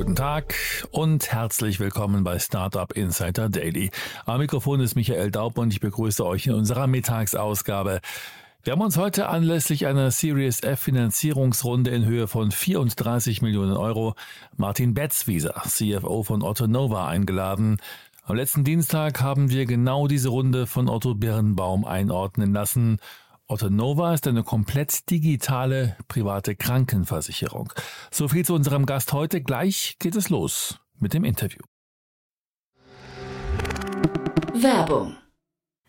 Guten Tag und herzlich willkommen bei Startup Insider Daily. Am Mikrofon ist Michael Daub und ich begrüße euch in unserer Mittagsausgabe. Wir haben uns heute anlässlich einer Series F Finanzierungsrunde in Höhe von 34 Millionen Euro Martin Betzwieser, CFO von Otto Nova, eingeladen. Am letzten Dienstag haben wir genau diese Runde von Otto Birnbaum einordnen lassen. Otto Nova ist eine komplett digitale private Krankenversicherung. So viel zu unserem Gast heute. Gleich geht es los mit dem Interview. Werbung.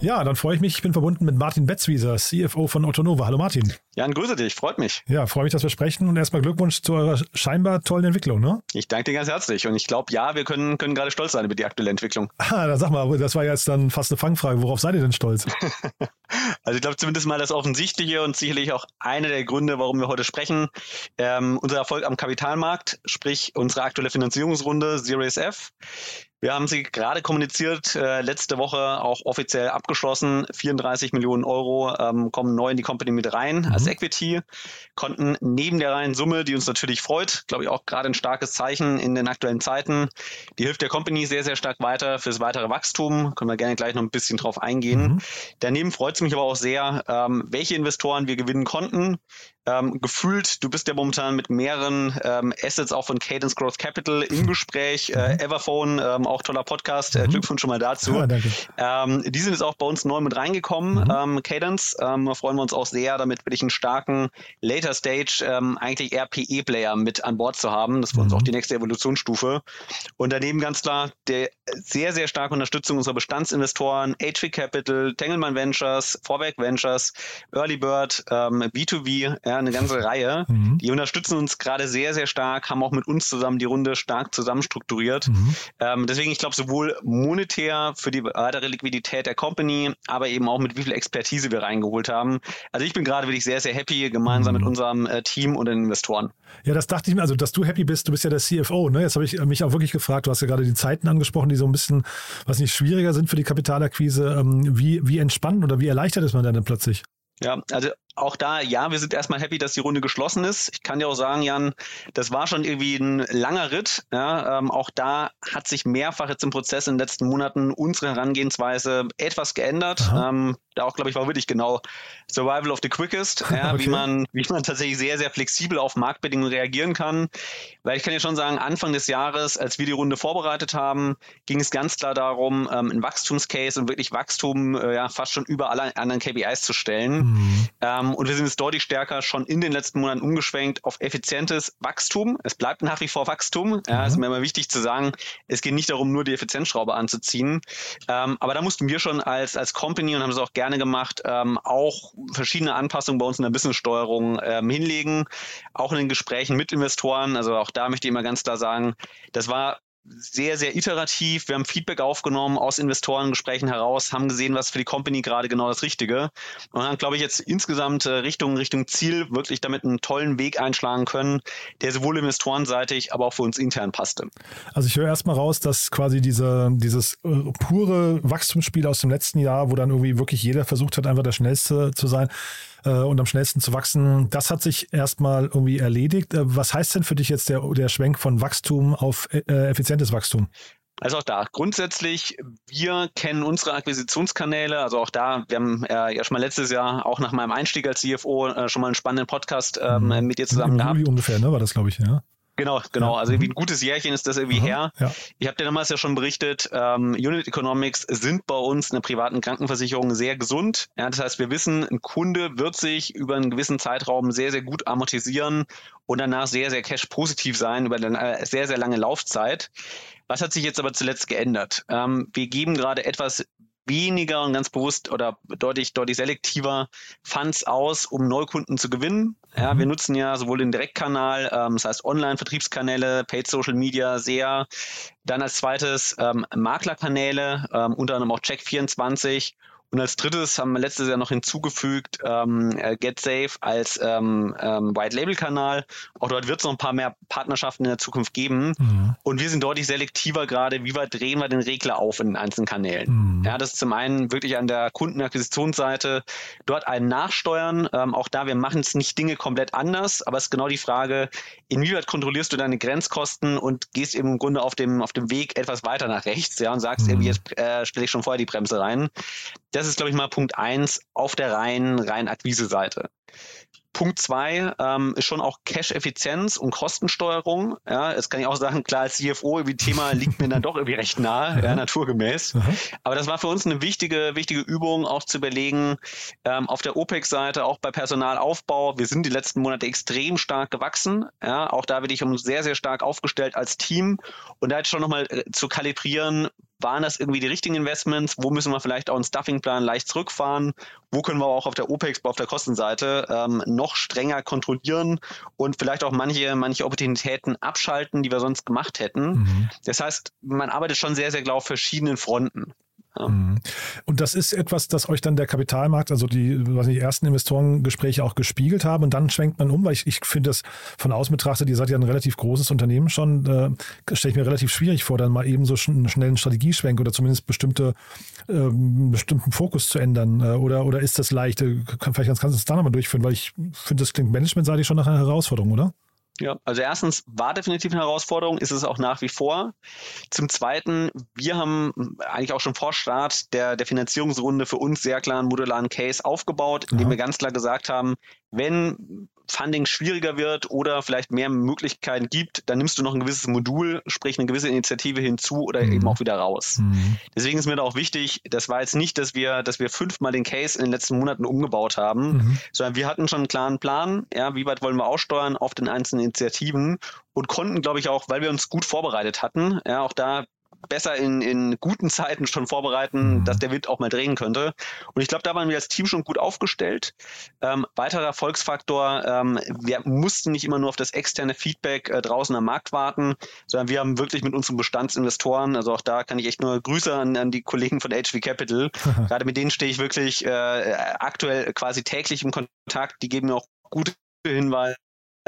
Ja, dann freue ich mich. Ich bin verbunden mit Martin Betzwieser, CFO von Ottonova. Hallo Martin. Jan, grüße dich, freut mich. Ja, freue mich, dass wir sprechen und erstmal Glückwunsch zu eurer scheinbar tollen Entwicklung, ne? Ich danke dir ganz herzlich und ich glaube, ja, wir können, können gerade stolz sein über die aktuelle Entwicklung. Ah, dann sag mal, das war jetzt dann fast eine Fangfrage. Worauf seid ihr denn stolz? also ich glaube zumindest mal das Offensichtliche und sicherlich auch einer der Gründe, warum wir heute sprechen. Ähm, unser Erfolg am Kapitalmarkt, sprich unsere aktuelle Finanzierungsrunde Series F. Wir haben sie gerade kommuniziert, äh, letzte Woche auch offiziell abgeschlossen. 34 Millionen Euro ähm, kommen neu in die Company mit rein mhm. als Equity, konnten neben der reinen Summe, die uns natürlich freut, glaube ich auch gerade ein starkes Zeichen in den aktuellen Zeiten, die hilft der Company sehr, sehr stark weiter fürs weitere Wachstum. Können wir gerne gleich noch ein bisschen drauf eingehen. Mhm. Daneben freut es mich aber auch sehr, ähm, welche Investoren wir gewinnen konnten. Ähm, gefühlt, du bist ja momentan mit mehreren ähm, Assets auch von Cadence Growth Capital im Gespräch. Äh, mhm. Everphone, ähm, auch toller Podcast. Äh, mhm. Glückwunsch schon mal dazu. Ja, danke. Ähm, die sind jetzt auch bei uns neu mit reingekommen. Mhm. Ähm, Cadence, ähm, da freuen wir uns auch sehr, damit wirklich einen starken Later Stage, eigentlich RPE-Player mit an Bord zu haben. Das ist für uns mhm. auch die nächste Evolutionsstufe. Und daneben ganz klar der sehr, sehr starke Unterstützung unserer Bestandsinvestoren, HV Capital, Tengelmann Ventures, Vorwerk Ventures, Early Bird, ähm, B2B, ja, eine ganze Reihe. Mhm. Die unterstützen uns gerade sehr, sehr stark, haben auch mit uns zusammen die Runde stark zusammen strukturiert. Mhm. Ähm, deswegen, ich glaube, sowohl monetär für die weitere Liquidität der Company, aber eben auch mit wie viel Expertise wir reingeholt haben. Also ich bin gerade wirklich sehr, sehr happy, gemeinsam mhm. mit unserem äh, Team und den Investoren. Ja, das dachte ich mir, also dass du happy bist, du bist ja der CFO, ne? Jetzt habe ich mich auch wirklich gefragt, du hast ja gerade die Zeiten angesprochen, die so ein bisschen, was nicht schwieriger sind für die Kapitalakquise. Ähm, wie, wie entspannt oder wie erleichtert ist man denn plötzlich? Ja, also auch da, ja, wir sind erstmal happy, dass die Runde geschlossen ist. Ich kann dir auch sagen, Jan, das war schon irgendwie ein langer Ritt. Ja, ähm, auch da hat sich mehrfach jetzt im Prozess in den letzten Monaten unsere Herangehensweise etwas geändert. Ähm, da auch, glaube ich, war wirklich genau Survival of the Quickest, ja, okay. wie, man, wie man tatsächlich sehr, sehr flexibel auf Marktbedingungen reagieren kann. Weil ich kann ja schon sagen, Anfang des Jahres, als wir die Runde vorbereitet haben, ging es ganz klar darum, ähm, ein Wachstumscase und wirklich Wachstum äh, ja, fast schon über alle anderen KPIs zu stellen. Mhm. Ähm, und wir sind jetzt deutlich stärker schon in den letzten Monaten umgeschwenkt auf effizientes Wachstum. Es bleibt nach wie vor Wachstum. Ja, mhm. ist mir immer wichtig zu sagen, es geht nicht darum, nur die Effizienzschraube anzuziehen. Ähm, aber da mussten wir schon als, als Company und haben es auch gerne gemacht, ähm, auch verschiedene Anpassungen bei uns in der Businesssteuerung ähm, hinlegen, auch in den Gesprächen mit Investoren. Also auch da möchte ich immer ganz klar sagen, das war sehr, sehr iterativ. Wir haben Feedback aufgenommen aus Investorengesprächen heraus, haben gesehen, was für die Company gerade genau das Richtige und haben, glaube ich, jetzt insgesamt äh, Richtung, Richtung Ziel wirklich damit einen tollen Weg einschlagen können, der sowohl investorenseitig, aber auch für uns intern passte. Also ich höre erstmal raus, dass quasi diese, dieses äh, pure Wachstumsspiel aus dem letzten Jahr, wo dann irgendwie wirklich jeder versucht hat, einfach der Schnellste zu sein, und am schnellsten zu wachsen. Das hat sich erstmal irgendwie erledigt. Äh, was heißt denn für dich jetzt der, der Schwenk von Wachstum auf äh, effizientes Wachstum? Also auch da, grundsätzlich, wir kennen unsere Akquisitionskanäle, also auch da, wir haben äh, ja schon mal letztes Jahr auch nach meinem Einstieg als CFO äh, schon mal einen spannenden Podcast ähm, mhm. mit dir zusammen Im gehabt. Juli ungefähr, ne, war das, glaube ich, ja. Genau, genau. Ja. Also irgendwie ein gutes Jährchen ist das irgendwie Aha, her. Ja. Ich habe dir damals ja schon berichtet, ähm, Unit Economics sind bei uns in der privaten Krankenversicherung sehr gesund. Ja, das heißt, wir wissen, ein Kunde wird sich über einen gewissen Zeitraum sehr, sehr gut amortisieren und danach sehr, sehr cash-positiv sein über eine sehr, sehr lange Laufzeit. Was hat sich jetzt aber zuletzt geändert? Ähm, wir geben gerade etwas weniger und ganz bewusst oder deutlich, deutlich selektiver Funds aus, um Neukunden zu gewinnen. Ja, mhm. wir nutzen ja sowohl den Direktkanal, ähm, das heißt Online-Vertriebskanäle, Paid Social Media sehr. Dann als zweites ähm, Maklerkanäle, ähm, unter anderem auch Check24 und als drittes haben wir letztes Jahr noch hinzugefügt ähm, äh, GetSafe als ähm, ähm, White-Label-Kanal. Auch dort wird es noch ein paar mehr Partnerschaften in der Zukunft geben. Mhm. Und wir sind deutlich selektiver gerade, wie weit drehen wir den Regler auf in den einzelnen Kanälen. Mhm. Ja, das ist zum einen wirklich an der Kundenakquisitionsseite dort ein Nachsteuern. Ähm, auch da, wir machen es nicht Dinge komplett anders, aber es ist genau die Frage, inwieweit kontrollierst du deine Grenzkosten und gehst eben im Grunde auf dem, auf dem Weg etwas weiter nach rechts, ja, und sagst mhm. irgendwie, jetzt äh, stelle ich schon vorher die Bremse rein. Das ist, glaube ich, mal Punkt eins auf der reinen, rein Akquise-Seite. Punkt zwei ähm, ist schon auch Cash-Effizienz und Kostensteuerung. Ja, jetzt kann ich auch sagen, klar, als CFO, irgendwie Thema liegt mir dann doch irgendwie recht nah, ja, naturgemäß. Aber das war für uns eine wichtige, wichtige Übung, auch zu überlegen, ähm, auf der OPEX-Seite, auch bei Personalaufbau, wir sind die letzten Monate extrem stark gewachsen. Ja, auch da bin ich uns sehr, sehr stark aufgestellt als Team. Und da jetzt schon nochmal äh, zu kalibrieren, waren das irgendwie die richtigen Investments? Wo müssen wir vielleicht auch einen Stuffingplan leicht zurückfahren? Wo können wir auch auf der OPEX, auf der Kostenseite ähm, noch strenger kontrollieren und vielleicht auch manche, manche Opportunitäten abschalten, die wir sonst gemacht hätten? Mhm. Das heißt, man arbeitet schon sehr, sehr klar auf verschiedenen Fronten. Mhm. Und das ist etwas, das euch dann der Kapitalmarkt, also die, was nicht, ersten Investorengespräche auch gespiegelt haben und dann schwenkt man um, weil ich, ich finde das von außen betrachtet, ihr seid ja ein relativ großes Unternehmen schon, äh, stelle ich mir relativ schwierig vor, dann mal eben so einen schnellen Strategieschwenk oder zumindest bestimmte, äh, bestimmten Fokus zu ändern. Äh, oder, oder ist das leicht? Äh, vielleicht kannst du es da nochmal durchführen, weil ich finde, das klingt managementseitig schon nach einer Herausforderung, oder? Ja, also erstens war definitiv eine Herausforderung, ist es auch nach wie vor. Zum Zweiten, wir haben eigentlich auch schon vor Start der, der Finanzierungsrunde für uns sehr klar einen modularen Case aufgebaut, in dem mhm. wir ganz klar gesagt haben, wenn Funding schwieriger wird oder vielleicht mehr Möglichkeiten gibt, dann nimmst du noch ein gewisses Modul, sprich eine gewisse Initiative hinzu oder mhm. eben auch wieder raus. Mhm. Deswegen ist mir da auch wichtig, das war jetzt nicht, dass wir, dass wir fünfmal den Case in den letzten Monaten umgebaut haben, mhm. sondern wir hatten schon einen klaren Plan, ja, wie weit wollen wir aussteuern auf den einzelnen Initiativen und konnten, glaube ich, auch, weil wir uns gut vorbereitet hatten, ja, auch da besser in, in guten Zeiten schon vorbereiten, mhm. dass der Wind auch mal drehen könnte. Und ich glaube, da waren wir als Team schon gut aufgestellt. Ähm, weiterer Erfolgsfaktor, ähm, wir mussten nicht immer nur auf das externe Feedback äh, draußen am Markt warten, sondern wir haben wirklich mit unseren Bestandsinvestoren, also auch da kann ich echt nur Grüße an, an die Kollegen von HV Capital, gerade mit denen stehe ich wirklich äh, aktuell quasi täglich im Kontakt, die geben mir auch gute Hinweise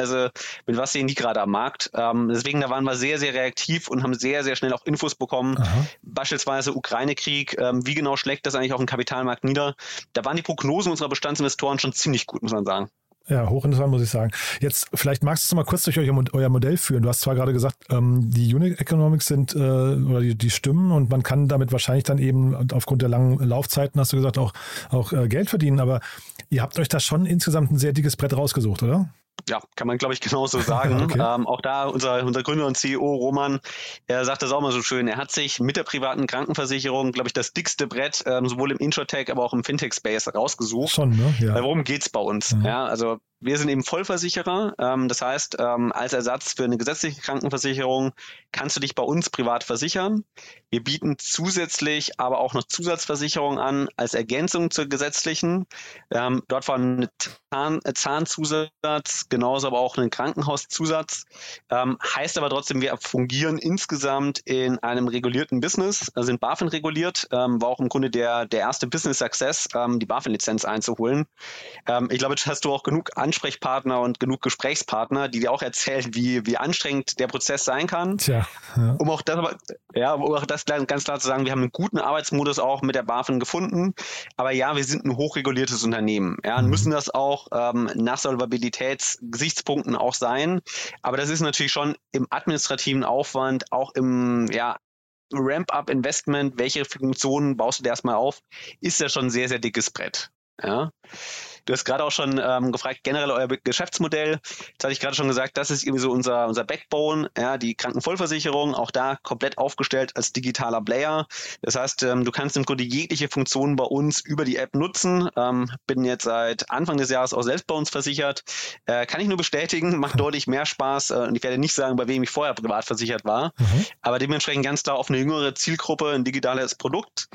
mit was sehen die gerade am Markt. Ähm, deswegen, da waren wir sehr, sehr reaktiv und haben sehr, sehr schnell auch Infos bekommen. Aha. Beispielsweise Ukraine-Krieg, ähm, wie genau schlägt das eigentlich auf den Kapitalmarkt nieder? Da waren die Prognosen unserer Bestandsinvestoren schon ziemlich gut, muss man sagen. Ja, hochinteressant, muss ich sagen. Jetzt, vielleicht magst du mal kurz durch euer Modell führen. Du hast zwar gerade gesagt, ähm, die Unit Economics sind äh, oder die, die stimmen und man kann damit wahrscheinlich dann eben aufgrund der langen Laufzeiten, hast du gesagt, auch, auch äh, Geld verdienen. Aber ihr habt euch da schon insgesamt ein sehr dickes Brett rausgesucht, oder? Ja, kann man, glaube ich, genauso sagen. okay. ähm, auch da unser, unser Gründer und CEO Roman, er sagt das auch mal so schön. Er hat sich mit der privaten Krankenversicherung, glaube ich, das dickste Brett ähm, sowohl im Introtech, aber auch im Fintech-Space rausgesucht. Schon, ne? Ja. Weil worum geht's bei uns? Mhm. Ja, also wir sind eben Vollversicherer. Ähm, das heißt, ähm, als Ersatz für eine gesetzliche Krankenversicherung kannst du dich bei uns privat versichern. Wir bieten zusätzlich aber auch noch Zusatzversicherungen an als Ergänzung zur gesetzlichen. Ähm, dort war ein Zahn, äh, Genauso aber auch ein Krankenhauszusatz. Ähm, heißt aber trotzdem, wir fungieren insgesamt in einem regulierten Business, also sind BaFin reguliert, ähm, war auch im Grunde der, der erste Business Success, ähm, die BaFin-Lizenz einzuholen. Ähm, ich glaube, jetzt hast du auch genug an Ansprechpartner und genug Gesprächspartner, die dir auch erzählen, wie, wie anstrengend der Prozess sein kann. Tja, ja. Um auch das, ja, um auch das ganz klar zu sagen, wir haben einen guten Arbeitsmodus auch mit der BaFin gefunden. Aber ja, wir sind ein hochreguliertes Unternehmen. Ja, und mhm. müssen das auch ähm, nach Solvabilitätsgesichtspunkten auch sein. Aber das ist natürlich schon im administrativen Aufwand, auch im ja, Ramp-up-Investment, welche Funktionen baust du dir erstmal auf, ist ja schon ein sehr, sehr dickes Brett. Ja. Du hast gerade auch schon ähm, gefragt, generell euer Geschäftsmodell. Jetzt hatte ich gerade schon gesagt, das ist irgendwie so unser, unser Backbone, ja, die Krankenvollversicherung, auch da komplett aufgestellt als digitaler Player. Das heißt, ähm, du kannst im Grunde jegliche Funktion bei uns über die App nutzen. Ähm, bin jetzt seit Anfang des Jahres auch selbst bei uns versichert. Äh, kann ich nur bestätigen, macht deutlich mehr Spaß. Äh, und ich werde nicht sagen, bei wem ich vorher privat versichert war, mhm. aber dementsprechend ganz klar auf eine jüngere Zielgruppe, ein digitales Produkt.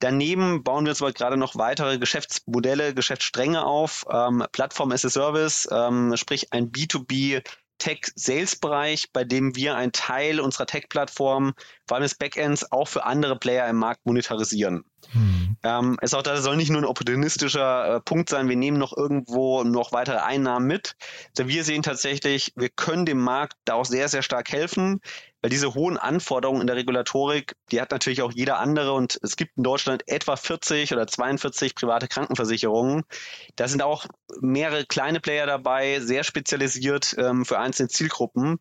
Daneben bauen wir jetzt aber gerade noch weitere Geschäftsmodelle, Geschäftsstränge auf. Ähm, Plattform as a Service, ähm, sprich ein B2B Tech-Sales-Bereich, bei dem wir einen Teil unserer Tech-Plattform, vor allem des Backends, auch für andere Player im Markt monetarisieren. Hm. Ähm, ist auch das soll nicht nur ein opportunistischer äh, Punkt sein, wir nehmen noch irgendwo noch weitere Einnahmen mit. Also wir sehen tatsächlich, wir können dem Markt da auch sehr, sehr stark helfen weil diese hohen Anforderungen in der Regulatorik, die hat natürlich auch jeder andere und es gibt in Deutschland etwa 40 oder 42 private Krankenversicherungen. Da sind auch mehrere kleine Player dabei, sehr spezialisiert ähm, für einzelne Zielgruppen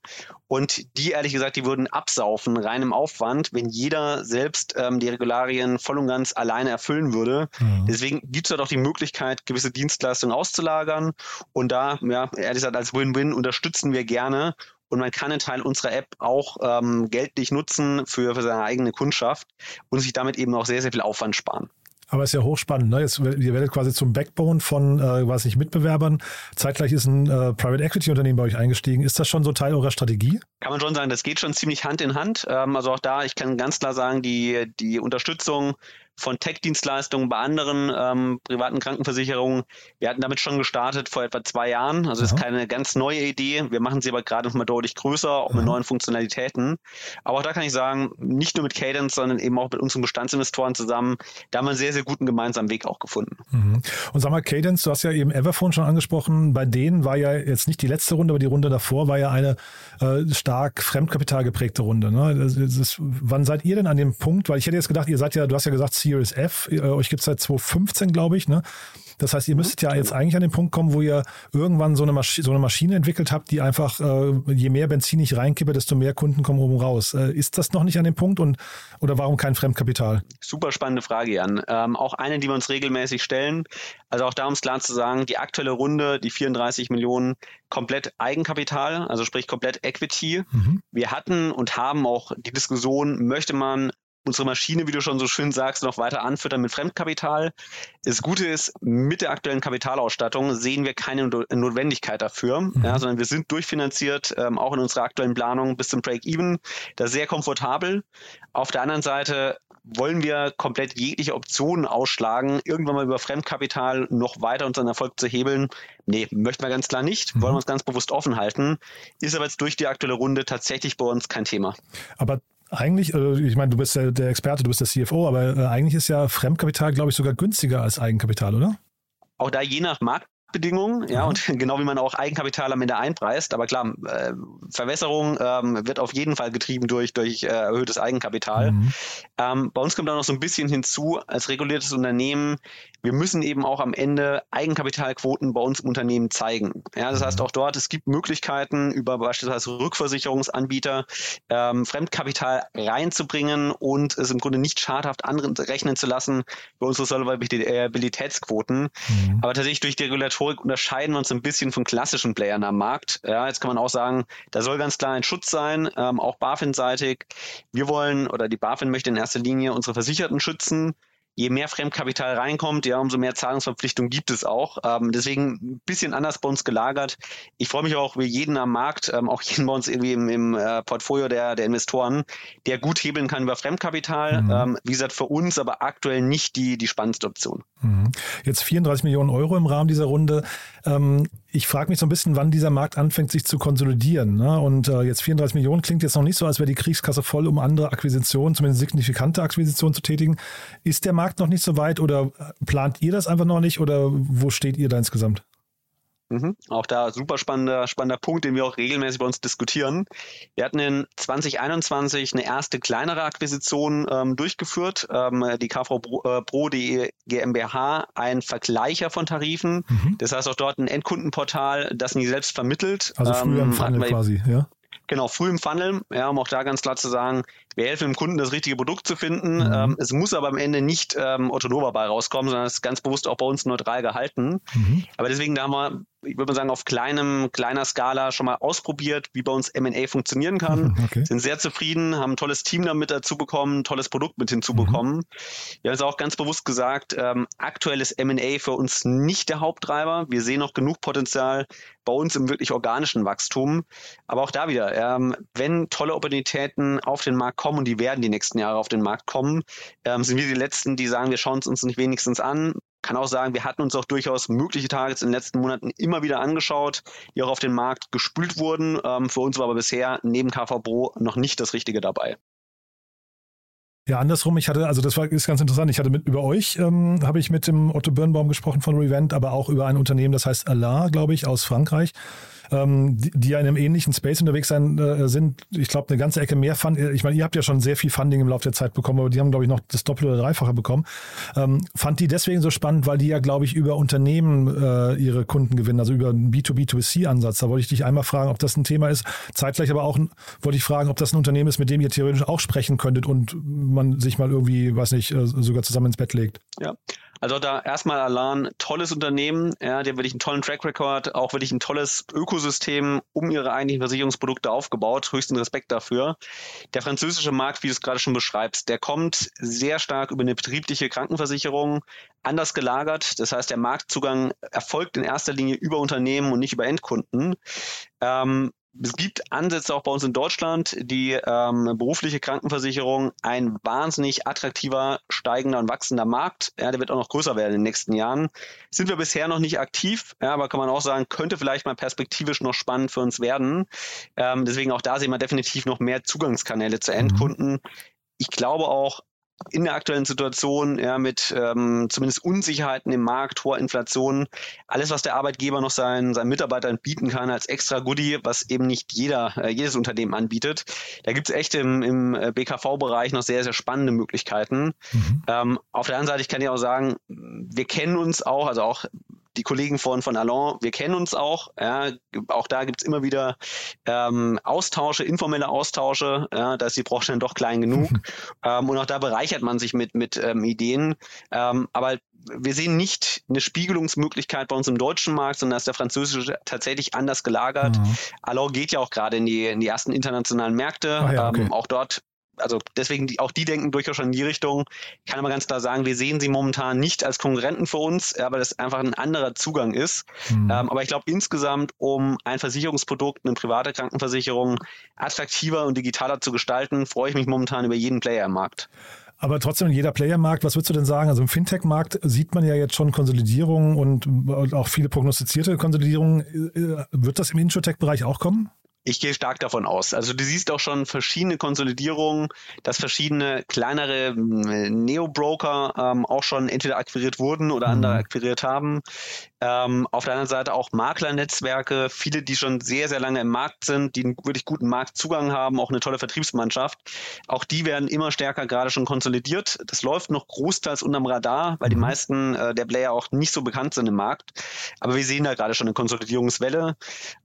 und die, ehrlich gesagt, die würden absaufen, rein im Aufwand, wenn jeder selbst ähm, die Regularien voll und ganz alleine erfüllen würde. Mhm. Deswegen gibt es dort auch die Möglichkeit, gewisse Dienstleistungen auszulagern und da, ja, ehrlich gesagt, als Win-Win unterstützen wir gerne und man kann einen Teil unserer App auch ähm, geldlich nutzen für, für seine eigene Kundschaft und sich damit eben auch sehr, sehr viel Aufwand sparen. Aber es ist ja hochspannend. Ne? Jetzt, ihr werdet quasi zum Backbone von, äh, weiß nicht, Mitbewerbern. Zeitgleich ist ein äh, Private Equity Unternehmen bei euch eingestiegen. Ist das schon so Teil eurer Strategie? Kann man schon sagen, das geht schon ziemlich Hand in Hand. Ähm, also auch da, ich kann ganz klar sagen, die, die Unterstützung von Tech-Dienstleistungen bei anderen ähm, privaten Krankenversicherungen. Wir hatten damit schon gestartet vor etwa zwei Jahren. Also ja. ist keine ganz neue Idee. Wir machen sie aber gerade noch mal deutlich größer, auch mit neuen Funktionalitäten. Aber auch da kann ich sagen, nicht nur mit Cadence, sondern eben auch mit unseren Bestandsinvestoren zusammen, da haben wir einen sehr, sehr guten gemeinsamen Weg auch gefunden. Mhm. Und sag mal, Cadence, du hast ja eben Everphone schon angesprochen. Bei denen war ja jetzt nicht die letzte Runde, aber die Runde davor war ja eine äh, stark Fremdkapital geprägte Runde. Ne? Das, das, wann seid ihr denn an dem Punkt? Weil ich hätte jetzt gedacht, ihr seid ja, du hast ja gesagt, Series F. Äh, euch gibt es seit 2015, glaube ich. Ne? Das heißt, ihr mhm. müsstet ja jetzt eigentlich an den Punkt kommen, wo ihr irgendwann so eine, Masch so eine Maschine entwickelt habt, die einfach, äh, je mehr Benzin ich reinkippe, desto mehr Kunden kommen oben raus. Äh, ist das noch nicht an dem Punkt und oder warum kein Fremdkapital? Super spannende Frage, Jan. Ähm, auch eine, die wir uns regelmäßig stellen. Also auch da, um es klar zu sagen, die aktuelle Runde, die 34 Millionen, komplett Eigenkapital, also sprich komplett Equity. Mhm. Wir hatten und haben auch die Diskussion, möchte man unsere Maschine, wie du schon so schön sagst, noch weiter anfüttern mit Fremdkapital. Das Gute ist, mit der aktuellen Kapitalausstattung sehen wir keine Notwendigkeit dafür, mhm. ja, sondern wir sind durchfinanziert, ähm, auch in unserer aktuellen Planung bis zum Break-Even. Da sehr komfortabel. Auf der anderen Seite wollen wir komplett jegliche Optionen ausschlagen, irgendwann mal über Fremdkapital noch weiter unseren Erfolg zu hebeln? Nee, möchten wir ganz klar nicht, wollen wir mhm. uns ganz bewusst offen halten. Ist aber jetzt durch die aktuelle Runde tatsächlich bei uns kein Thema. Aber eigentlich, äh, ich meine, du bist der, der, Experte, du bist der CFO, aber äh, eigentlich ist ja Fremdkapital, glaube ich, sogar günstiger als Eigenkapital, oder? Auch da je nach Markt Bedingungen, ja, mhm. und genau wie man auch Eigenkapital am Ende einpreist. Aber klar, äh, Verwässerung ähm, wird auf jeden Fall getrieben durch, durch äh, erhöhtes Eigenkapital. Mhm. Ähm, bei uns kommt auch noch so ein bisschen hinzu, als reguliertes Unternehmen, wir müssen eben auch am Ende Eigenkapitalquoten bei uns im Unternehmen zeigen. Ja, das heißt mhm. auch dort, es gibt Möglichkeiten, über beispielsweise Rückversicherungsanbieter ähm, Fremdkapital reinzubringen und es im Grunde nicht schadhaft anrechnen zu lassen bei unsere Solvabilitätsquoten. Mhm. Aber tatsächlich durch die Regulatorik Rhetorik unterscheiden wir uns ein bisschen von klassischen Playern am Markt. Ja, jetzt kann man auch sagen, da soll ganz klar ein Schutz sein, ähm, auch BaFin-seitig. Wir wollen oder die BaFin möchte in erster Linie unsere Versicherten schützen je mehr Fremdkapital reinkommt, ja, umso mehr Zahlungsverpflichtungen gibt es auch. Ähm, deswegen ein bisschen anders bei uns gelagert. Ich freue mich auch über jeden am Markt, ähm, auch jeden bei uns irgendwie im, im äh, Portfolio der, der Investoren, der gut hebeln kann über Fremdkapital. Mhm. Ähm, wie gesagt, für uns aber aktuell nicht die, die spannendste Option. Mhm. Jetzt 34 Millionen Euro im Rahmen dieser Runde. Ähm, ich frage mich so ein bisschen, wann dieser Markt anfängt, sich zu konsolidieren. Ne? Und äh, jetzt 34 Millionen klingt jetzt noch nicht so, als wäre die Kriegskasse voll, um andere Akquisitionen, zumindest signifikante Akquisitionen zu tätigen. Ist der Markt noch nicht so weit oder plant ihr das einfach noch nicht oder wo steht ihr da insgesamt? Mhm. Auch da super spannender, spannender Punkt, den wir auch regelmäßig bei uns diskutieren. Wir hatten in 2021 eine erste kleinere Akquisition ähm, durchgeführt, ähm, die KV Pro, äh, Pro die GmbH, ein Vergleicher von Tarifen. Mhm. Das heißt auch dort ein Endkundenportal, das nie selbst vermittelt. Also früher ähm, im Funnel quasi, ja? Genau, früh im Funnel, ja, um auch da ganz klar zu sagen, wir helfen dem Kunden, das richtige Produkt zu finden. Mhm. Ähm, es muss aber am Ende nicht ähm, Otto Nova bei rauskommen, sondern es ist ganz bewusst auch bei uns neutral gehalten. Mhm. Aber deswegen da haben wir, ich würde mal sagen, auf kleinem, kleiner Skala schon mal ausprobiert, wie bei uns M&A funktionieren kann. Okay. Sind sehr zufrieden, haben ein tolles Team damit dazu bekommen, ein tolles Produkt mit hinzubekommen. Wir haben es auch ganz bewusst gesagt, ähm, aktuell ist M&A für uns nicht der Haupttreiber. Wir sehen noch genug Potenzial bei uns im wirklich organischen Wachstum. Aber auch da wieder, ähm, wenn tolle Opportunitäten auf den Markt kommen, und die werden die nächsten Jahre auf den Markt kommen, ähm, sind wir die Letzten, die sagen, wir schauen es uns nicht wenigstens an. Kann auch sagen, wir hatten uns auch durchaus mögliche Targets in den letzten Monaten immer wieder angeschaut, die auch auf den Markt gespült wurden. Ähm, für uns war aber bisher neben KV Pro noch nicht das Richtige dabei. Ja, andersrum, ich hatte, also das war, ist ganz interessant, ich hatte mit über euch, ähm, habe ich mit dem Otto Birnbaum gesprochen von Revent, aber auch über ein Unternehmen, das heißt Alar, glaube ich, aus Frankreich, ähm, die, die ja in einem ähnlichen Space unterwegs sein, äh, sind. Ich glaube, eine ganze Ecke mehr Fund. Ich meine, ihr habt ja schon sehr viel Funding im Laufe der Zeit bekommen, aber die haben, glaube ich, noch das Doppelte oder Dreifache bekommen. Ähm, fand die deswegen so spannend, weil die ja, glaube ich, über Unternehmen äh, ihre Kunden gewinnen, also über einen B2B2C-Ansatz. Da wollte ich dich einmal fragen, ob das ein Thema ist. Zeitgleich aber auch wollte ich fragen, ob das ein Unternehmen ist, mit dem ihr theoretisch auch sprechen könntet und man sich mal irgendwie, weiß nicht, äh, sogar zusammen ins Bett legt. Ja, also da erstmal Alan, tolles Unternehmen, ja, die haben wirklich einen tollen Track Record, auch wirklich ein tolles Ökosystem um ihre eigentlichen Versicherungsprodukte aufgebaut. Höchsten Respekt dafür. Der französische Markt, wie du es gerade schon beschreibst, der kommt sehr stark über eine betriebliche Krankenversicherung anders gelagert. Das heißt, der Marktzugang erfolgt in erster Linie über Unternehmen und nicht über Endkunden. Ähm, es gibt Ansätze auch bei uns in Deutschland, die ähm, berufliche Krankenversicherung ein wahnsinnig attraktiver, steigender und wachsender Markt. Ja, der wird auch noch größer werden in den nächsten Jahren. Sind wir bisher noch nicht aktiv, ja, aber kann man auch sagen, könnte vielleicht mal perspektivisch noch spannend für uns werden. Ähm, deswegen auch da sehen wir definitiv noch mehr Zugangskanäle zu Endkunden. Ich glaube auch, in der aktuellen Situation ja, mit ähm, zumindest Unsicherheiten im Markt, hoher Inflation, alles, was der Arbeitgeber noch seinen, seinen Mitarbeitern bieten kann als extra Goodie, was eben nicht jeder, äh, jedes Unternehmen anbietet. Da gibt es echt im, im äh, BKV-Bereich noch sehr, sehr spannende Möglichkeiten. Mhm. Ähm, auf der anderen Seite, ich kann ja auch sagen, wir kennen uns auch, also auch die Kollegen von, von Alon, wir kennen uns auch. Ja, auch da gibt es immer wieder ähm, Austausche, informelle Austausche. Ja, da ist die Branche dann doch klein genug. ähm, und auch da bereichert man sich mit, mit ähm, Ideen. Ähm, aber wir sehen nicht eine Spiegelungsmöglichkeit bei uns im deutschen Markt, sondern ist der französische tatsächlich anders gelagert. Mhm. Alon geht ja auch gerade in die, in die ersten internationalen Märkte. Ah ja, okay. ähm, auch dort also deswegen, die, auch die denken durchaus schon in die Richtung. Ich kann aber ganz klar sagen, wir sehen sie momentan nicht als Konkurrenten für uns, aber das einfach ein anderer Zugang ist. Mhm. Ähm, aber ich glaube insgesamt, um ein Versicherungsprodukt, eine private Krankenversicherung attraktiver und digitaler zu gestalten, freue ich mich momentan über jeden Player im Markt. Aber trotzdem in jeder Playermarkt, was würdest du denn sagen? Also im Fintech-Markt sieht man ja jetzt schon Konsolidierung und auch viele prognostizierte Konsolidierungen. Wird das im Insurtech-Bereich auch kommen? Ich gehe stark davon aus. Also du siehst auch schon verschiedene Konsolidierungen, dass verschiedene kleinere Neo-Broker ähm, auch schon entweder akquiriert wurden oder andere Mhm. akquiriert haben. Ähm, auf der anderen Seite auch Maklernetzwerke, viele, die schon sehr, sehr lange im Markt sind, die einen wirklich guten Marktzugang haben, auch eine tolle Vertriebsmannschaft. Auch die werden immer stärker gerade schon konsolidiert. Das läuft noch großteils unterm Radar, weil die Mhm. meisten äh, der Player auch nicht so bekannt sind im Markt. Aber wir sehen da gerade schon eine Konsolidierungswelle.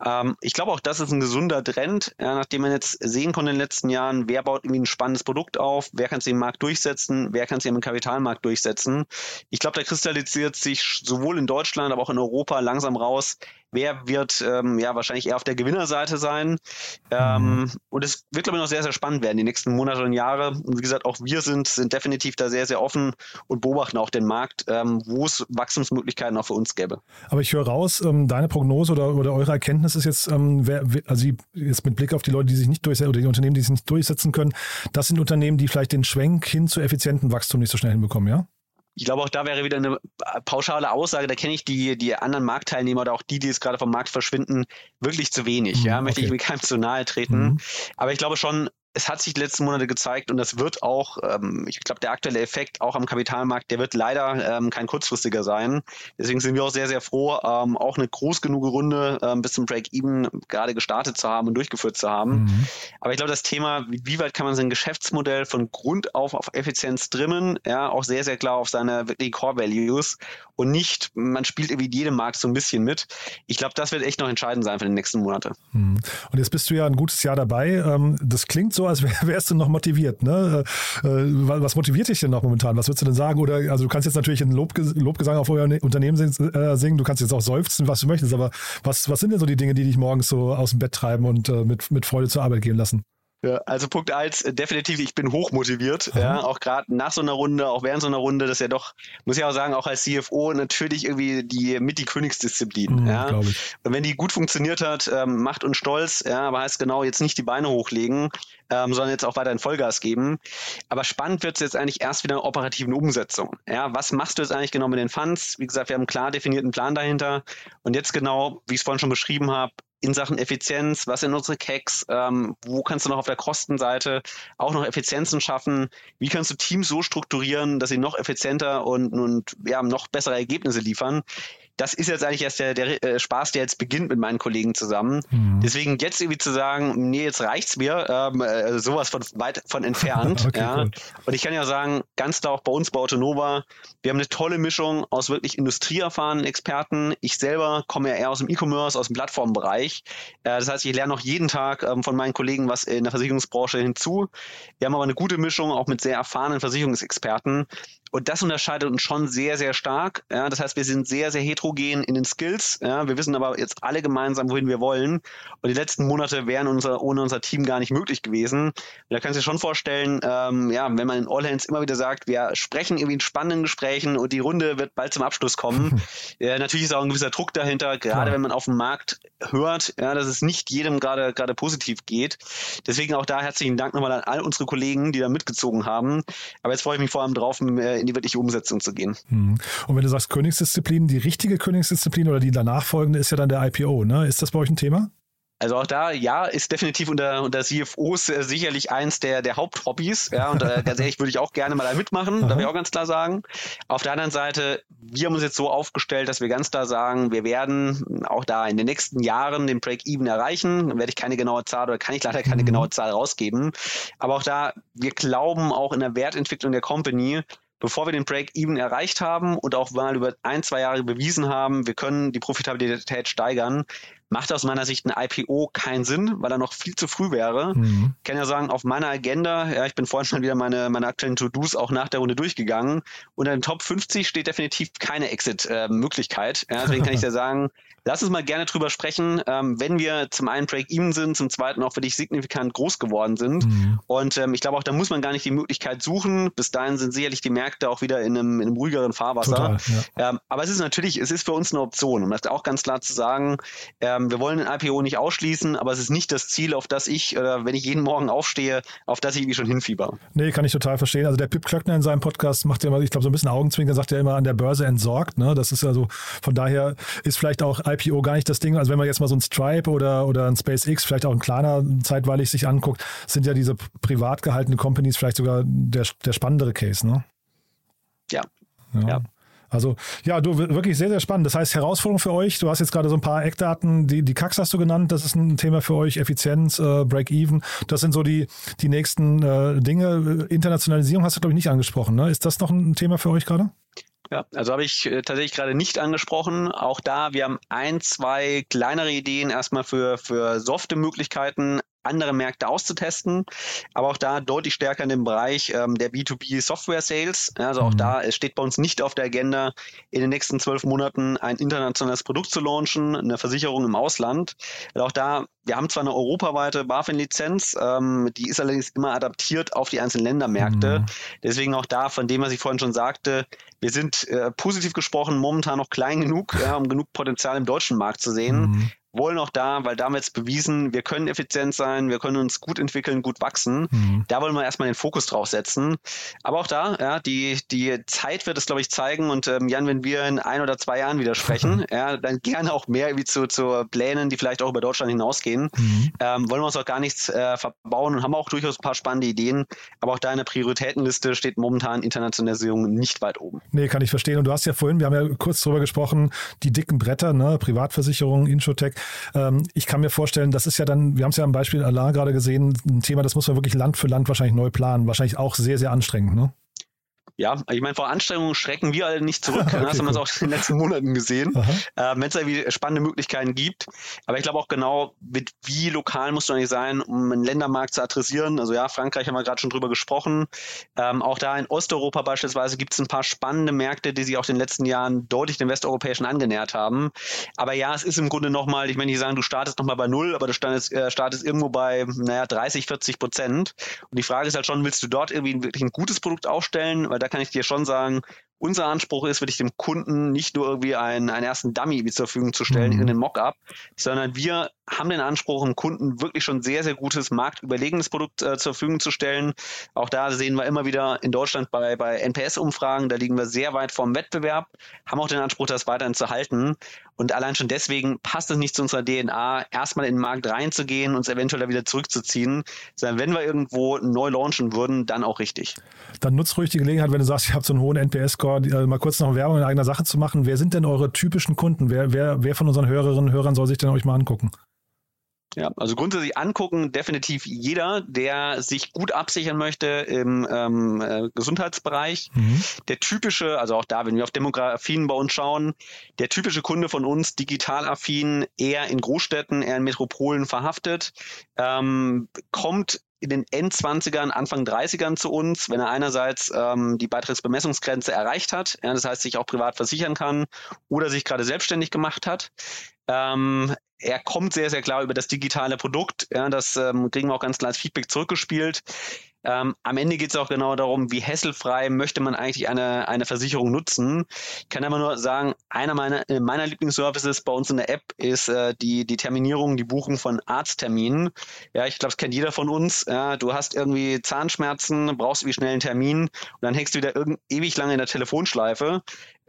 Ähm, ich glaube auch, das ist ein gesunder Trend, ja, nachdem man jetzt sehen konnte in den letzten Jahren, wer baut irgendwie ein spannendes Produkt auf, wer kann es im Markt durchsetzen, wer kann es im Kapitalmarkt durchsetzen. Ich glaube, da kristallisiert sich sowohl in Deutschland, aber auch in Europa langsam raus, wer wird ähm, ja wahrscheinlich eher auf der Gewinnerseite sein. Ähm, und es wird, glaube ich, noch sehr, sehr spannend werden, die nächsten Monate und Jahre. Und wie gesagt, auch wir sind, sind definitiv da sehr, sehr offen und beobachten auch den Markt, ähm, wo es Wachstumsmöglichkeiten auch für uns gäbe. Aber ich höre raus, ähm, deine Prognose oder, oder eure Erkenntnis ist jetzt, ähm, wer, also jetzt mit Blick auf die Leute, die sich nicht durchsetzen, oder die Unternehmen, die sich nicht durchsetzen können, das sind Unternehmen, die vielleicht den Schwenk hin zu effizientem Wachstum nicht so schnell hinbekommen, ja? Ich glaube, auch da wäre wieder eine pauschale Aussage. Da kenne ich die, die anderen Marktteilnehmer oder auch die, die jetzt gerade vom Markt verschwinden, wirklich zu wenig. Mhm, ja, möchte okay. ich mir keinem zu nahe treten. Mhm. Aber ich glaube schon, es hat sich die letzten Monate gezeigt und das wird auch, ähm, ich glaube, der aktuelle Effekt auch am Kapitalmarkt, der wird leider ähm, kein kurzfristiger sein. Deswegen sind wir auch sehr, sehr froh, ähm, auch eine groß genug Runde ähm, bis zum Break-Even gerade gestartet zu haben und durchgeführt zu haben. Mhm. Aber ich glaube, das Thema, wie weit kann man sein Geschäftsmodell von Grund auf auf Effizienz trimmen, ja, auch sehr, sehr klar auf seine wirklich Core Values und nicht, man spielt irgendwie jedem Markt so ein bisschen mit. Ich glaube, das wird echt noch entscheidend sein für die nächsten Monate. Mhm. Und jetzt bist du ja ein gutes Jahr dabei. Ähm, das klingt so als wärst du noch motiviert. Ne? Äh, äh, was motiviert dich denn noch momentan? Was würdest du denn sagen? Oder also du kannst jetzt natürlich einen Lobges Lobgesang auf euer Unternehmen äh, singen, du kannst jetzt auch seufzen, was du möchtest, aber was, was sind denn so die Dinge, die dich morgens so aus dem Bett treiben und mit, mit Freude zur Arbeit gehen lassen? Ja, also Punkt eins, definitiv, ich bin hochmotiviert, ja, auch gerade nach so einer Runde, auch während so einer Runde, das ist ja doch, muss ich auch sagen, auch als CFO natürlich irgendwie die mit die Königsdisziplin. Mhm, ja. Und wenn die gut funktioniert hat, ähm, macht uns stolz, ja, aber heißt genau jetzt nicht die Beine hochlegen, ähm, sondern jetzt auch weiterhin Vollgas geben. Aber spannend wird es jetzt eigentlich erst wieder in der operativen Umsetzung. Ja, was machst du jetzt eigentlich genau mit den Funds? Wie gesagt, wir haben einen klar definierten Plan dahinter. Und jetzt genau, wie ich es vorhin schon beschrieben habe, in Sachen Effizienz, was sind unsere Cacks, ähm, wo kannst du noch auf der Kostenseite auch noch Effizienzen schaffen, wie kannst du Teams so strukturieren, dass sie noch effizienter und, und ja, noch bessere Ergebnisse liefern das ist jetzt eigentlich erst der, der äh, Spaß, der jetzt beginnt mit meinen Kollegen zusammen. Mhm. Deswegen jetzt irgendwie zu sagen, nee, jetzt reicht's mir, ähm, äh, sowas von weit von entfernt. okay, ja. Cool. Und ich kann ja sagen, ganz klar auch bei uns bei Autonova, wir haben eine tolle Mischung aus wirklich industrieerfahrenen Experten. Ich selber komme ja eher aus dem E-Commerce, aus dem Plattformbereich. Äh, das heißt, ich lerne auch jeden Tag ähm, von meinen Kollegen was in der Versicherungsbranche hinzu. Wir haben aber eine gute Mischung auch mit sehr erfahrenen Versicherungsexperten. Und das unterscheidet uns schon sehr, sehr stark. Ja, das heißt, wir sind sehr, sehr heterogen in den Skills. Ja, wir wissen aber jetzt alle gemeinsam, wohin wir wollen. Und die letzten Monate wären unser, ohne unser Team gar nicht möglich gewesen. Und da kannst du dir schon vorstellen, ähm, ja, wenn man in All Hands immer wieder sagt, wir sprechen irgendwie in spannenden Gesprächen und die Runde wird bald zum Abschluss kommen. ja, natürlich ist auch ein gewisser Druck dahinter, gerade ja. wenn man auf dem Markt hört, ja, dass es nicht jedem gerade gerade positiv geht. Deswegen auch da herzlichen Dank nochmal an all unsere Kollegen, die da mitgezogen haben. Aber jetzt freue ich mich vor allem drauf, in die wirkliche Umsetzung zu gehen. Hm. Und wenn du sagst Königsdisziplin, die richtige Königsdisziplin oder die danach folgende ist ja dann der IPO, ne? Ist das bei euch ein Thema? Also auch da, ja, ist definitiv unter, unter CFOs äh, sicherlich eins der, der Haupthobbys. Ja, und äh, ganz ehrlich würde ich auch gerne mal da mitmachen, darf ich auch ganz klar sagen. Auf der anderen Seite, wir haben uns jetzt so aufgestellt, dass wir ganz klar sagen, wir werden auch da in den nächsten Jahren den Break-Even erreichen. Dann werde ich keine genaue Zahl oder kann ich leider keine mhm. genaue Zahl rausgeben. Aber auch da, wir glauben auch in der Wertentwicklung der Company, bevor wir den Break-Even erreicht haben und auch mal über ein, zwei Jahre bewiesen haben, wir können die Profitabilität steigern, macht aus meiner Sicht ein IPO keinen Sinn, weil er noch viel zu früh wäre. Mhm. Ich kann ja sagen, auf meiner Agenda, ja, ich bin vorhin schon wieder meine, meine aktuellen To-Dos auch nach der Runde durchgegangen. Und in den Top 50 steht definitiv keine Exit-Möglichkeit. Äh, ja, deswegen kann ich dir sagen, Lass uns mal gerne drüber sprechen, ähm, wenn wir zum einen Break-Even sind, zum zweiten auch für dich signifikant groß geworden sind. Mhm. Und ähm, ich glaube auch, da muss man gar nicht die Möglichkeit suchen. Bis dahin sind sicherlich die Märkte auch wieder in einem, in einem ruhigeren Fahrwasser. Total, ja. ähm, aber es ist natürlich, es ist für uns eine Option. Um das auch ganz klar zu sagen, ähm, wir wollen den IPO nicht ausschließen, aber es ist nicht das Ziel, auf das ich, oder wenn ich jeden Morgen aufstehe, auf das ich irgendwie schon hinfieber. Nee, kann ich total verstehen. Also der Pip Klöckner in seinem Podcast macht ja immer, ich glaube, so ein bisschen Augenzwinkern, sagt er immer an der Börse entsorgt. Ne? Das ist also, von daher ist vielleicht auch IPO gar nicht das Ding. Also wenn man jetzt mal so ein Stripe oder, oder ein SpaceX, vielleicht auch ein kleiner zeitweilig sich anguckt, sind ja diese privat gehaltenen Companies vielleicht sogar der, der spannendere Case, ne? Ja. ja. ja. Also ja, du wirklich sehr, sehr spannend. Das heißt, Herausforderung für euch, du hast jetzt gerade so ein paar Eckdaten, die, die CAX hast du genannt, das ist ein Thema für euch, Effizienz, äh, Break-Even. Das sind so die, die nächsten äh, Dinge. Internationalisierung hast du, glaube ich, nicht angesprochen. Ne? Ist das noch ein Thema für euch gerade? Ja, also habe ich äh, tatsächlich gerade nicht angesprochen. Auch da, wir haben ein, zwei kleinere Ideen erstmal für, für softe Möglichkeiten, andere Märkte auszutesten, aber auch da deutlich stärker in dem Bereich ähm, der B2B Software Sales. Also auch mhm. da, es steht bei uns nicht auf der Agenda, in den nächsten zwölf Monaten ein internationales Produkt zu launchen, eine Versicherung im Ausland. Weil auch da, wir haben zwar eine europaweite BaFin-Lizenz, ähm, die ist allerdings immer adaptiert auf die einzelnen Ländermärkte. Mhm. Deswegen auch da, von dem, was ich vorhin schon sagte, wir sind äh, positiv gesprochen momentan noch klein genug, ja, um genug Potenzial im deutschen Markt zu sehen. Mhm wollen auch da, weil damit bewiesen, wir können effizient sein, wir können uns gut entwickeln, gut wachsen. Mhm. Da wollen wir erstmal den Fokus drauf setzen. Aber auch da, ja, die, die Zeit wird es, glaube ich, zeigen. Und ähm, Jan, wenn wir in ein oder zwei Jahren wieder sprechen, ja, dann gerne auch mehr wie zu, zu Plänen, die vielleicht auch über Deutschland hinausgehen. Mhm. Ähm, wollen wir uns auch gar nichts äh, verbauen und haben auch durchaus ein paar spannende Ideen. Aber auch da in der Prioritätenliste steht momentan Internationalisierung nicht weit oben. Nee, kann ich verstehen. Und du hast ja vorhin, wir haben ja kurz drüber gesprochen, die dicken Bretter, ne, Privatversicherung, Inshotech. Ähm, ich kann mir vorstellen, das ist ja dann, wir haben es ja am Beispiel Alain gerade gesehen, ein Thema, das muss man wirklich Land für Land wahrscheinlich neu planen. Wahrscheinlich auch sehr, sehr anstrengend, ne? Ja, ich meine, vor Anstrengungen schrecken wir alle nicht zurück. okay, das haben wir auch in den letzten Monaten gesehen. Äh, Wenn es irgendwie spannende Möglichkeiten gibt. Aber ich glaube auch genau, mit wie lokal musst du eigentlich sein, um einen Ländermarkt zu adressieren. Also ja, Frankreich haben wir gerade schon drüber gesprochen. Ähm, auch da in Osteuropa beispielsweise gibt es ein paar spannende Märkte, die sich auch in den letzten Jahren deutlich den westeuropäischen angenähert haben. Aber ja, es ist im Grunde nochmal, ich meine, nicht sagen, du startest nochmal bei Null, aber du startest, äh, startest irgendwo bei, naja, 30, 40 Prozent. Und die Frage ist halt schon, willst du dort irgendwie wirklich ein gutes Produkt aufstellen? Weil da kann ich dir schon sagen, unser Anspruch ist wirklich dem Kunden nicht nur irgendwie einen, einen ersten Dummy zur Verfügung zu stellen, mhm. in den Mockup, sondern wir haben den Anspruch, dem Kunden wirklich schon sehr, sehr gutes marktüberlegenes Produkt äh, zur Verfügung zu stellen. Auch da sehen wir immer wieder in Deutschland bei, bei NPS-Umfragen, da liegen wir sehr weit vom Wettbewerb, haben auch den Anspruch, das weiterhin zu halten. Und allein schon deswegen passt es nicht zu unserer DNA, erstmal in den Markt reinzugehen, uns eventuell wieder zurückzuziehen, sondern wenn wir irgendwo neu launchen würden, dann auch richtig. Dann nutzt ruhig die Gelegenheit, wenn du sagst, ihr habt so einen hohen NPS-Score, äh, mal kurz noch Werbung in eigener Sache zu machen. Wer sind denn eure typischen Kunden? Wer, wer, wer von unseren Hörerinnen und Hörern soll sich denn euch mal angucken? Ja, also grundsätzlich angucken, definitiv jeder, der sich gut absichern möchte im ähm, äh, Gesundheitsbereich. Mhm. Der typische, also auch da, wenn wir auf Demografien bei uns schauen, der typische Kunde von uns, digital affin, eher in Großstädten, eher in Metropolen verhaftet, ähm, kommt in den Endzwanzigern, Anfang 30ern zu uns, wenn er einerseits ähm, die Beitragsbemessungsgrenze erreicht hat, ja, das heißt sich auch privat versichern kann oder sich gerade selbstständig gemacht hat. Ähm, er kommt sehr, sehr klar über das digitale Produkt. Ja, das ähm, kriegen wir auch ganz klar als Feedback zurückgespielt. Ähm, am Ende geht es auch genau darum, wie hässelfrei möchte man eigentlich eine, eine Versicherung nutzen. Ich kann aber nur sagen, einer meiner, äh, meiner Lieblingsservices bei uns in der App ist äh, die, die Terminierung, die Buchung von Arztterminen. Ja, ich glaube, das kennt jeder von uns. Ja, du hast irgendwie Zahnschmerzen, brauchst irgendwie schnell einen Termin und dann hängst du wieder ewig lange in der Telefonschleife.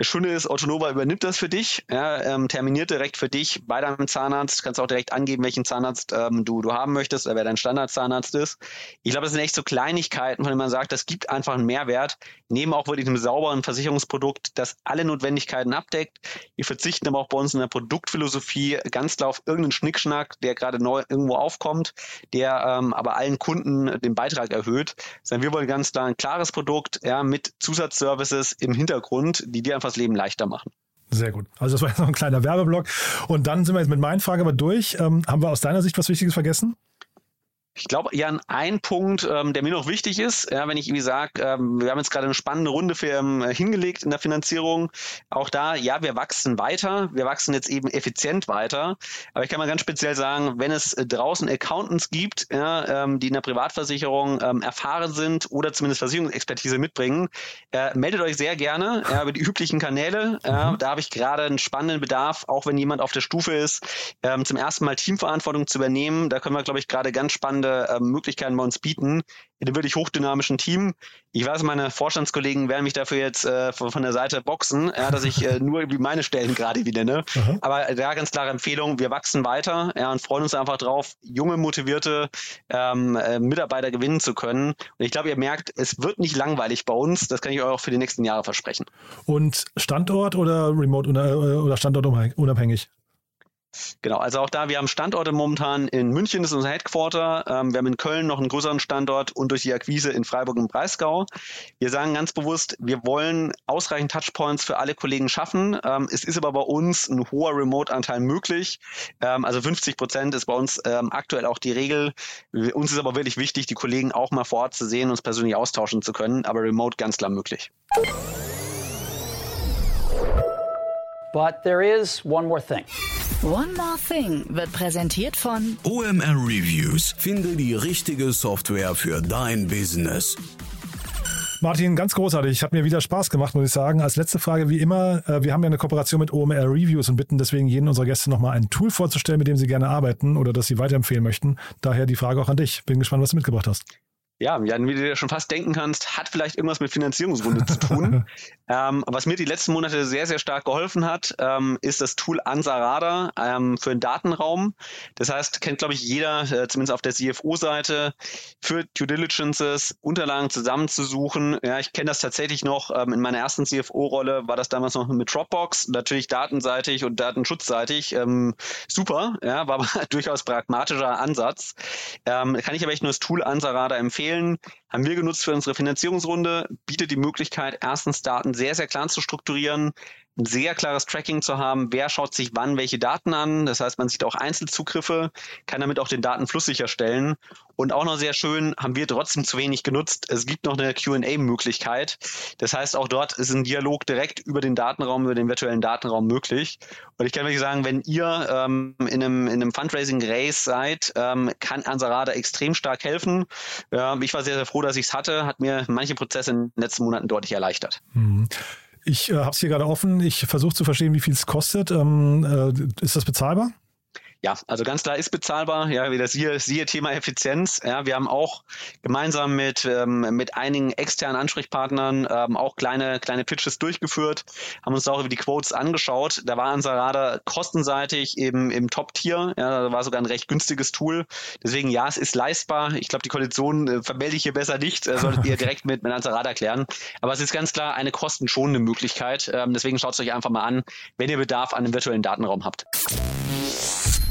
Das Schöne ist, Autonova übernimmt das für dich, ja, ähm, terminiert direkt für dich bei deinem Zahnarzt. Du kannst auch direkt angeben, welchen Zahnarzt ähm, du, du haben möchtest oder wer dein Standardzahnarzt ist. Ich glaube, das sind echt so Kleinigkeiten, von denen man sagt, das gibt einfach einen Mehrwert, neben auch wirklich einem sauberen Versicherungsprodukt, das alle Notwendigkeiten abdeckt. Wir verzichten aber auch bei uns in der Produktphilosophie ganz klar auf irgendeinen Schnickschnack, der gerade neu irgendwo aufkommt, der ähm, aber allen Kunden den Beitrag erhöht. Sondern wir wollen ganz klar ein klares Produkt ja, mit Zusatzservices im Hintergrund, die dir einfach das Leben leichter machen. Sehr gut. Also das war jetzt noch ein kleiner Werbeblock. Und dann sind wir jetzt mit meinen Fragen aber durch. Ähm, haben wir aus deiner Sicht was Wichtiges vergessen? Ich glaube, Jan, ein Punkt, ähm, der mir noch wichtig ist, ja, wenn ich irgendwie sage, ähm, wir haben jetzt gerade eine spannende Runde für, ähm, hingelegt in der Finanzierung. Auch da, ja, wir wachsen weiter, wir wachsen jetzt eben effizient weiter. Aber ich kann mal ganz speziell sagen, wenn es äh, draußen Accountants gibt, ja, ähm, die in der Privatversicherung ähm, erfahren sind oder zumindest Versicherungsexpertise mitbringen, äh, meldet euch sehr gerne ja, über die üblichen Kanäle. Mhm. da habe ich gerade einen spannenden Bedarf, auch wenn jemand auf der Stufe ist, ähm, zum ersten Mal Teamverantwortung zu übernehmen. Da können wir, glaube ich, gerade ganz spannend spannende äh, Möglichkeiten bei uns bieten in einem wirklich hochdynamischen Team. Ich weiß, meine Vorstandskollegen werden mich dafür jetzt äh, von, der Seite boxen, ja, dass ich äh, nur meine Stellen gerade wieder nenne. Mhm. Aber da ganz klare Empfehlung, wir wachsen weiter ja, und freuen uns einfach drauf, junge, motivierte ähm, äh, Mitarbeiter gewinnen zu können. Und ich glaube, ihr merkt, es wird nicht langweilig bei uns. Das kann ich euch auch für die nächsten Jahre versprechen. Und Standort oder remote oder, äh, oder Standort unabhängig? Genau, also auch da, wir haben Standorte momentan in München, das ist unser Headquarter. Ähm, wir haben in Köln noch einen größeren Standort und durch die Akquise in Freiburg und Breisgau. Wir sagen ganz bewusst, wir wollen ausreichend Touchpoints für alle Kollegen schaffen. Ähm, es ist aber bei uns ein hoher Remote-Anteil möglich. Ähm, also 50 Prozent ist bei uns ähm, aktuell auch die Regel. Uns ist aber wirklich wichtig, die Kollegen auch mal vor Ort zu sehen, uns persönlich austauschen zu können, aber remote ganz klar möglich. But there is one more thing. One More Thing wird präsentiert von OMR Reviews. Finde die richtige Software für dein Business. Martin, ganz großartig. Hat mir wieder Spaß gemacht, muss ich sagen. Als letzte Frage, wie immer, äh, wir haben ja eine Kooperation mit OMR Reviews und bitten deswegen jeden unserer Gäste nochmal ein Tool vorzustellen, mit dem sie gerne arbeiten oder das sie weiterempfehlen möchten. Daher die Frage auch an dich. Bin gespannt, was du mitgebracht hast. Ja, Jan, wie du dir schon fast denken kannst, hat vielleicht irgendwas mit Finanzierungsrunde zu tun. ähm, was mir die letzten Monate sehr, sehr stark geholfen hat, ähm, ist das Tool Ansarada ähm, für den Datenraum. Das heißt, kennt, glaube ich, jeder, äh, zumindest auf der CFO-Seite, für Due Diligences Unterlagen zusammenzusuchen. Ja, ich kenne das tatsächlich noch. Ähm, in meiner ersten CFO-Rolle war das damals noch mit Dropbox, natürlich datenseitig und datenschutzseitig. Ähm, super, ja, war aber durchaus pragmatischer Ansatz. Ähm, kann ich aber echt nur das Tool Ansarada empfehlen empfehlen, haben wir genutzt für unsere Finanzierungsrunde, bietet die Möglichkeit, erstens Daten sehr, sehr klar zu strukturieren, ein sehr klares Tracking zu haben, wer schaut sich wann welche Daten an. Das heißt, man sieht auch Einzelzugriffe, kann damit auch den Datenfluss sicherstellen. Und auch noch sehr schön, haben wir trotzdem zu wenig genutzt. Es gibt noch eine QA-Möglichkeit. Das heißt, auch dort ist ein Dialog direkt über den Datenraum, über den virtuellen Datenraum möglich. Und ich kann wirklich sagen, wenn ihr ähm, in einem, in einem Fundraising-Race seid, ähm, kann Ansarada extrem stark helfen. Ähm, ich war sehr, sehr froh, dass ich es hatte, hat mir manche Prozesse in den letzten Monaten deutlich erleichtert. Mhm. Ich äh, habe es hier gerade offen. Ich versuche zu verstehen, wie viel es kostet. Ähm, äh, ist das bezahlbar? Ja, also ganz klar ist bezahlbar. Ja, wieder siehe, siehe Thema Effizienz. Ja, wir haben auch gemeinsam mit, ähm, mit einigen externen Ansprechpartnern ähm, auch kleine, kleine Pitches durchgeführt, haben uns auch über die Quotes angeschaut. Da war unser Radar kostenseitig eben im Top-Tier. Ja, da war sogar ein recht günstiges Tool. Deswegen ja, es ist leistbar. Ich glaube, die Konditionen äh, vermelde ich hier besser nicht. Äh, solltet ihr direkt mit, mit Radar klären. Aber es ist ganz klar eine kostenschonende Möglichkeit. Ähm, deswegen schaut es euch einfach mal an, wenn ihr Bedarf an einem virtuellen Datenraum habt.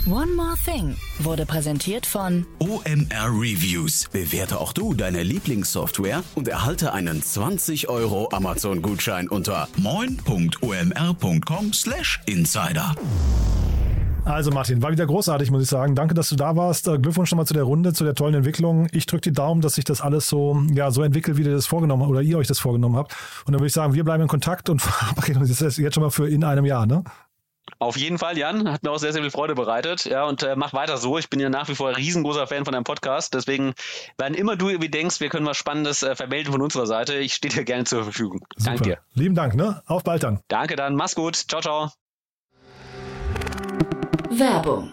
One More Thing wurde präsentiert von OMR Reviews. Bewerte auch du deine Lieblingssoftware und erhalte einen 20 Euro Amazon-Gutschein unter moin.omr.com/insider. Also Martin, war wieder großartig, muss ich sagen. Danke, dass du da warst. Äh, Glückwunsch nochmal zu der Runde, zu der tollen Entwicklung. Ich drücke die Daumen, dass sich das alles so, ja, so entwickelt, wie ihr das vorgenommen habt oder ihr euch das vorgenommen habt. Und dann würde ich sagen, wir bleiben in Kontakt und verabreden uns jetzt schon mal für in einem Jahr, ne? Auf jeden Fall, Jan. Hat mir auch sehr, sehr viel Freude bereitet. Ja, und äh, mach weiter so. Ich bin ja nach wie vor ein riesengroßer Fan von deinem Podcast. Deswegen, wenn immer du irgendwie denkst, wir können was Spannendes äh, vermelden von unserer Seite, ich stehe dir gerne zur Verfügung. Super. Danke dir. Lieben Dank, ne? Auf bald dann. Danke dann. Mach's gut. Ciao, ciao. Werbung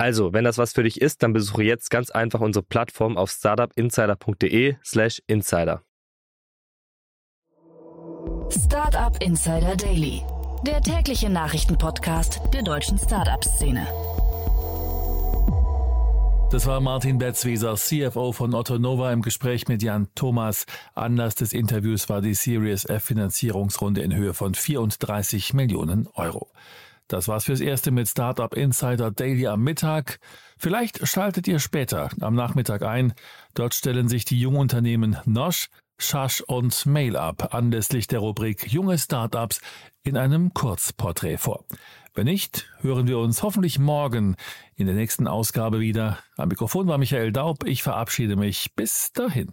Also, wenn das was für dich ist, dann besuche jetzt ganz einfach unsere Plattform auf startupinsider.de/slash insider. Startup Insider Daily, der tägliche Nachrichtenpodcast der deutschen Startup-Szene. Das war Martin Betzwieser, CFO von Otto Nova im Gespräch mit Jan Thomas. Anlass des Interviews war die Series F Finanzierungsrunde in Höhe von 34 Millionen Euro. Das war's fürs Erste mit Startup Insider Daily am Mittag. Vielleicht schaltet ihr später am Nachmittag ein. Dort stellen sich die Jungunternehmen Nosh, Schasch und MailUp anlässlich der Rubrik Junge Startups in einem Kurzporträt vor. Wenn nicht, hören wir uns hoffentlich morgen in der nächsten Ausgabe wieder. Am Mikrofon war Michael Daub. Ich verabschiede mich. Bis dahin.